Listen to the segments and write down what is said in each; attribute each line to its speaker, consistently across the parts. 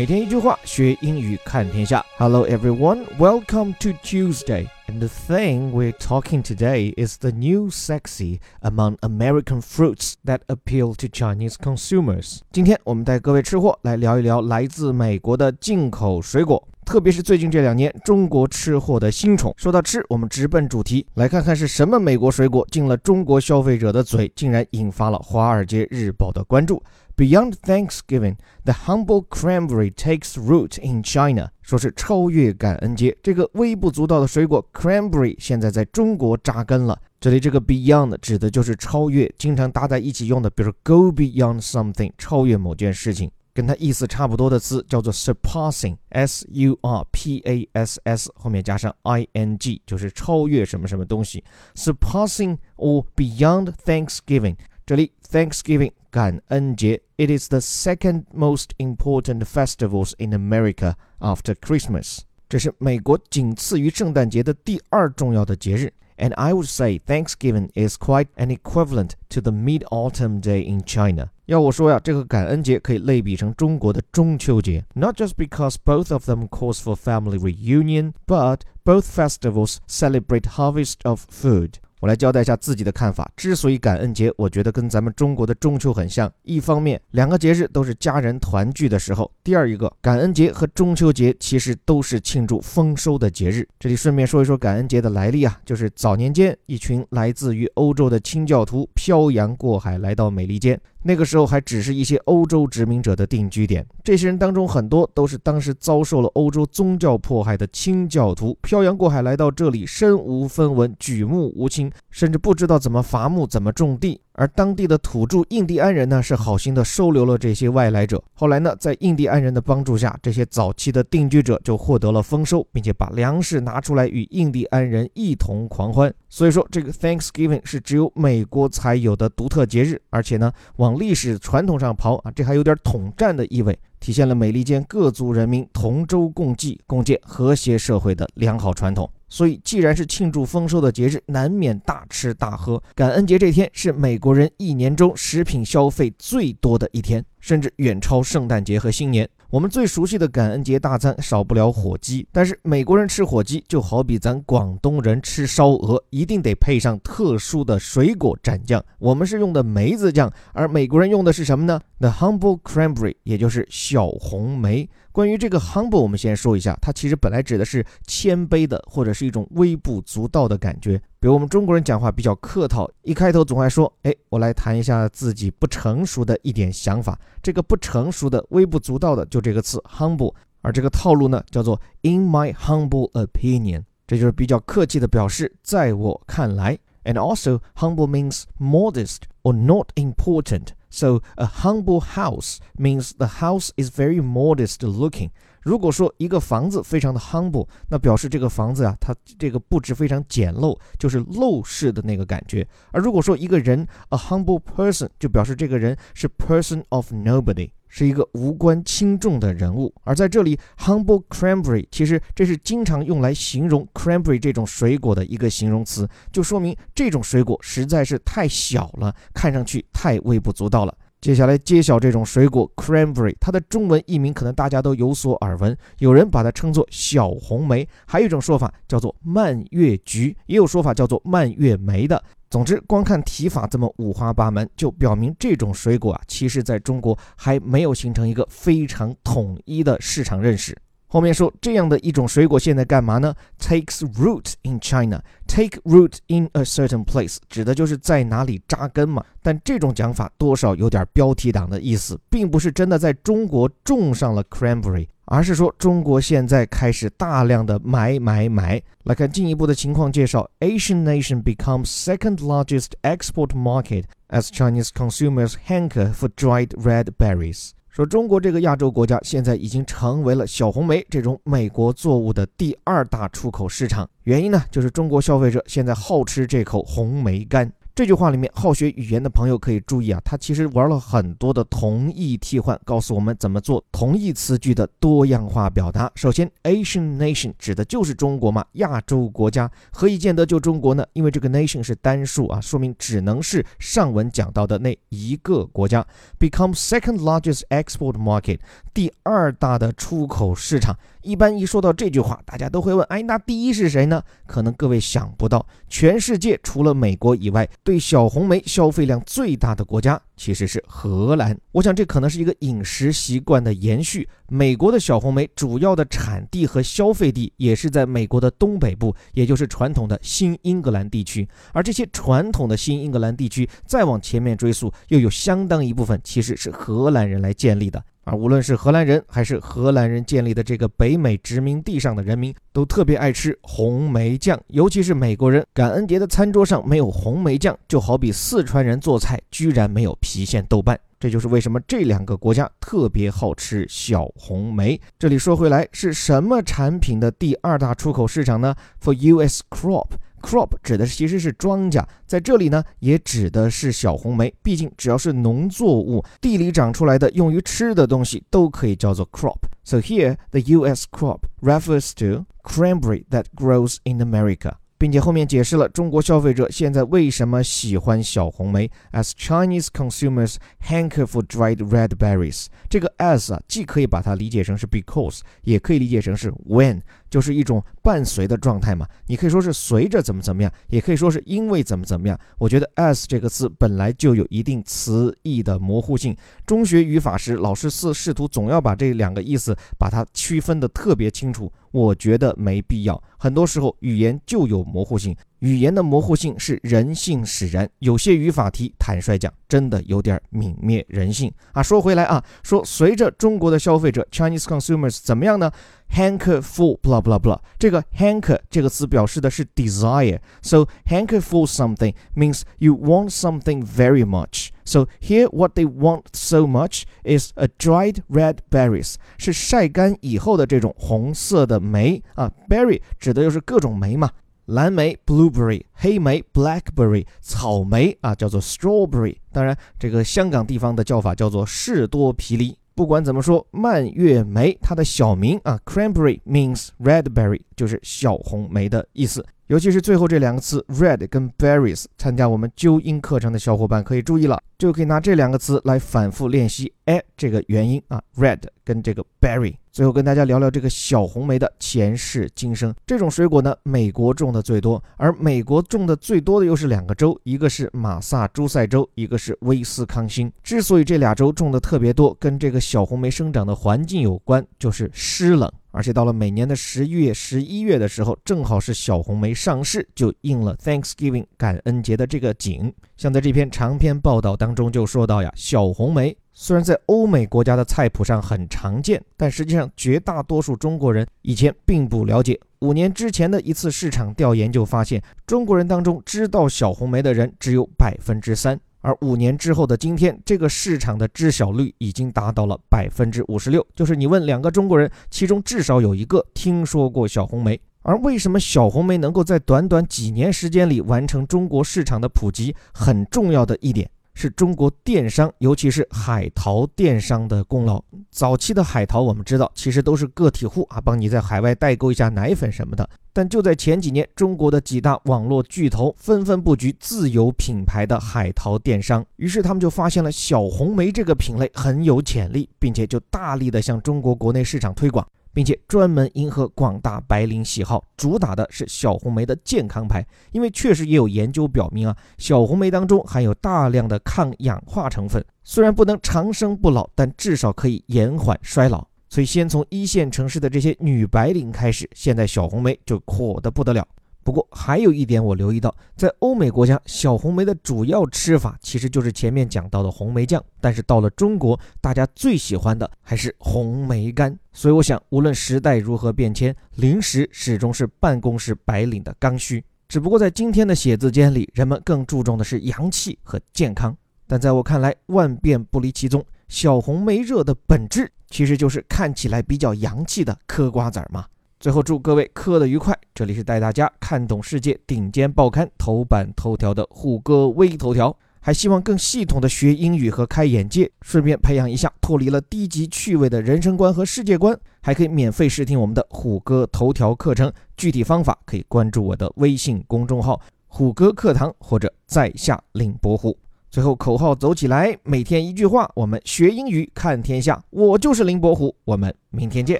Speaker 1: 每天一句话，学英语看天下。Hello everyone, welcome to Tuesday. And the thing we're talking today is the new sexy among American fruits that appeal to Chinese consumers. 今天我们带各位吃货来聊一聊来自美国的进口水果。特别是最近这两年，中国吃货的新宠。说到吃，我们直奔主题，来看看是什么美国水果进了中国消费者的嘴，竟然引发了《华尔街日报》的关注。Beyond Thanksgiving, the humble cranberry takes root in China。说是超越感恩节，这个微不足道的水果 cranberry 现在在中国扎根了。这里这个 beyond 指的就是超越，经常搭在一起用的，比如 go beyond something，超越某件事情。跟它意思差不多的词叫做 surpassing，s u r p a s s，后面加上 i n g，就是超越什么什么东西。surpassing or beyond Thanksgiving， 这里 Thanksgiving 感恩节，it is the second most important festivals in America after Christmas，这是美国仅次于圣诞节的第二重要的节日。And I would say Thanksgiving is quite an equivalent to the Mid-Autumn Day in China. 要我说呀，这个感恩节可以类比成中国的中秋节。Not just because both of them calls for family reunion, but both festivals celebrate harvest of food. 我来交代一下自己的看法。之所以感恩节，我觉得跟咱们中国的中秋很像。一方面，两个节日都是家人团聚的时候；第二一个，感恩节和中秋节其实都是庆祝丰收的节日。这里顺便说一说感恩节的来历啊，就是早年间一群来自于欧洲的清教徒漂洋过海来到美利坚。那个时候还只是一些欧洲殖民者的定居点，这些人当中很多都是当时遭受了欧洲宗教迫害的清教徒，漂洋过海来到这里，身无分文，举目无亲，甚至不知道怎么伐木、怎么种地。而当地的土著印第安人呢，是好心的收留了这些外来者。后来呢，在印第安人的帮助下，这些早期的定居者就获得了丰收，并且把粮食拿出来与印第安人一同狂欢。所以说，这个 Thanksgiving 是只有美国才有的独特节日，而且呢，往历史传统上刨啊，这还有点统战的意味，体现了美利坚各族人民同舟共济、共建和谐社会的良好传统。所以，既然是庆祝丰收的节日，难免大吃大喝。感恩节这天是美国人一年中食品消费最多的一天，甚至远超圣诞节和新年。我们最熟悉的感恩节大餐少不了火鸡，但是美国人吃火鸡就好比咱广东人吃烧鹅，一定得配上特殊的水果蘸酱。我们是用的梅子酱，而美国人用的是什么呢？The humble cranberry，也就是小红莓。关于这个 humble，我们先说一下，它其实本来指的是谦卑的，或者是一种微不足道的感觉。比如我们中国人讲话比较客套，一开头总爱说：“哎，我来谈一下自己不成熟的一点想法。”这个不成熟的、微不足道的，就这个词 humble。而这个套路呢，叫做 in my humble opinion，这就是比较客气的表示，在我看来。And also humble means modest or not important. So a humble house means the house is very modest looking. 如果说一个房子非常的 humble，那表示这个房子啊，它这个布置非常简陋，就是陋室的那个感觉。而如果说一个人 a humble person，就表示这个人是 person of nobody， 是一个无关轻重的人物。而在这里，humble cranberry，其实这是经常用来形容 cranberry 这种水果的一个形容词，就说明这种水果实在是太小了，看上去太微不足道了。接下来揭晓这种水果 cranberry，它的中文译名可能大家都有所耳闻，有人把它称作小红莓，还有一种说法叫做蔓越橘，也有说法叫做蔓越莓的。总之，光看提法这么五花八门，就表明这种水果啊，其实在中国还没有形成一个非常统一的市场认识。后面说这样的一种水果现在干嘛呢？Takes root in China. Take root in a certain place，指的就是在哪里扎根嘛。但这种讲法多少有点标题党的意思，并不是真的在中国种上了 cranberry，而是说中国现在开始大量的买买买。来看进一步的情况介绍：Asian nation becomes second largest export market as Chinese consumers hanker for dried red berries。说中国这个亚洲国家现在已经成为了小红莓这种美国作物的第二大出口市场。原因呢，就是中国消费者现在好吃这口红莓干。这句话里面，好学语言的朋友可以注意啊，他其实玩了很多的同义替换，告诉我们怎么做同义词句的多样化表达。首先，Asian nation 指的就是中国嘛，亚洲国家，何以见得就中国呢？因为这个 nation 是单数啊，说明只能是上文讲到的那一个国家。Become second largest export market，第二大的出口市场。一般一说到这句话，大家都会问：哎，那第一是谁呢？可能各位想不到，全世界除了美国以外，对小红莓消费量最大的国家其实是荷兰。我想这可能是一个饮食习惯的延续。美国的小红莓主要的产地和消费地也是在美国的东北部，也就是传统的新英格兰地区。而这些传统的新英格兰地区，再往前面追溯，又有相当一部分其实是荷兰人来建立的。而无论是荷兰人还是荷兰人建立的这个北美殖民地上的人民，都特别爱吃红梅酱，尤其是美国人。感恩节的餐桌上没有红梅酱，就好比四川人做菜居然没有郫县豆瓣。这就是为什么这两个国家特别好吃小红梅。这里说回来，是什么产品的第二大出口市场呢？For U.S. crop。Crop 指的其实是庄稼，在这里呢也指的是小红莓。毕竟只要是农作物，地里长出来的用于吃的东西都可以叫做 crop。So here the U.S. crop refers to cranberry that grows in America. 并且后面解释了中国消费者现在为什么喜欢小红莓，as Chinese consumers hanker for dried red berries。这个 as 啊，既可以把它理解成是 because，也可以理解成是 when，就是一种伴随的状态嘛。你可以说是随着怎么怎么样，也可以说是因为怎么怎么样。我觉得 as 这个词本来就有一定词义的模糊性。中学语法时，老师试试图总要把这两个意思把它区分的特别清楚。我觉得没必要。很多时候语言就有模糊性，语言的模糊性是人性使然。有些语法题，坦率讲，真的有点泯灭人性啊。说回来啊，说随着中国的消费者 Chinese consumers 怎么样呢？Hanker for blah blah blah。这个 hanker 这个词表示的是 desire，so hanker for something means you want something very much。So here what they want so much is a dried red berries，是晒干以后的这种红色的莓啊，berry 指的就是各种莓嘛，蓝莓 blueberry，黑莓 blackberry，草莓啊叫做 strawberry，当然这个香港地方的叫法叫做士多啤梨。不管怎么说，蔓越莓它的小名啊，cranberry means red berry，就是小红莓的意思。尤其是最后这两个词 red 跟 berries，参加我们纠音课程的小伙伴可以注意了，就可以拿这两个词来反复练习。哎，这个元音啊，red 跟这个 berry。最后跟大家聊聊这个小红莓的前世今生。这种水果呢，美国种的最多，而美国种的最多的又是两个州，一个是马萨诸塞州，一个是威斯康星。之所以这俩州种的特别多，跟这个小红莓生长的环境有关，就是湿冷。而且到了每年的十一月、十一月的时候，正好是小红莓上市，就应了 Thanksgiving 感恩节的这个景。像在这篇长篇报道当中就说到呀，小红莓虽然在欧美国家的菜谱上很常见，但实际上绝大多数中国人以前并不了解。五年之前的一次市场调研就发现，中国人当中知道小红莓的人只有百分之三。而五年之后的今天，这个市场的知晓率已经达到了百分之五十六。就是你问两个中国人，其中至少有一个听说过小红莓。而为什么小红莓能够在短短几年时间里完成中国市场的普及？很重要的一点是中国电商，尤其是海淘电商的功劳。早期的海淘，我们知道其实都是个体户啊，帮你在海外代购一下奶粉什么的。但就在前几年，中国的几大网络巨头纷纷布局自有品牌的海淘电商，于是他们就发现了小红莓这个品类很有潜力，并且就大力的向中国国内市场推广，并且专门迎合广大白领喜好，主打的是小红莓的健康牌。因为确实也有研究表明啊，小红莓当中含有大量的抗氧化成分，虽然不能长生不老，但至少可以延缓衰老。所以，先从一线城市的这些女白领开始，现在小红莓就火得不得了。不过，还有一点我留意到，在欧美国家，小红莓的主要吃法其实就是前面讲到的红莓酱。但是到了中国，大家最喜欢的还是红莓干。所以，我想，无论时代如何变迁，零食始终是办公室白领的刚需。只不过在今天的写字间里，人们更注重的是洋气和健康。但在我看来，万变不离其宗。小红莓热的本质其实就是看起来比较洋气的嗑瓜子儿嘛。最后祝各位课的愉快。这里是带大家看懂世界顶尖报刊头版头条的虎哥微头条。还希望更系统的学英语和开眼界，顺便培养一下脱离了低级趣味的人生观和世界观。还可以免费试听我们的虎哥头条课程，具体方法可以关注我的微信公众号“虎哥课堂”或者在下令伯虎。最后口号走起来，每天一句话，我们学英语看天下。我就是林伯虎，我们明天见。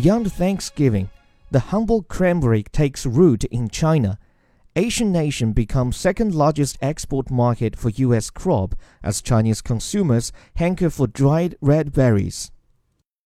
Speaker 1: Beyond Thanksgiving, the humble cranberry takes root in China. Asian nation becomes second largest export market for US crop as Chinese consumers hanker for dried red berries.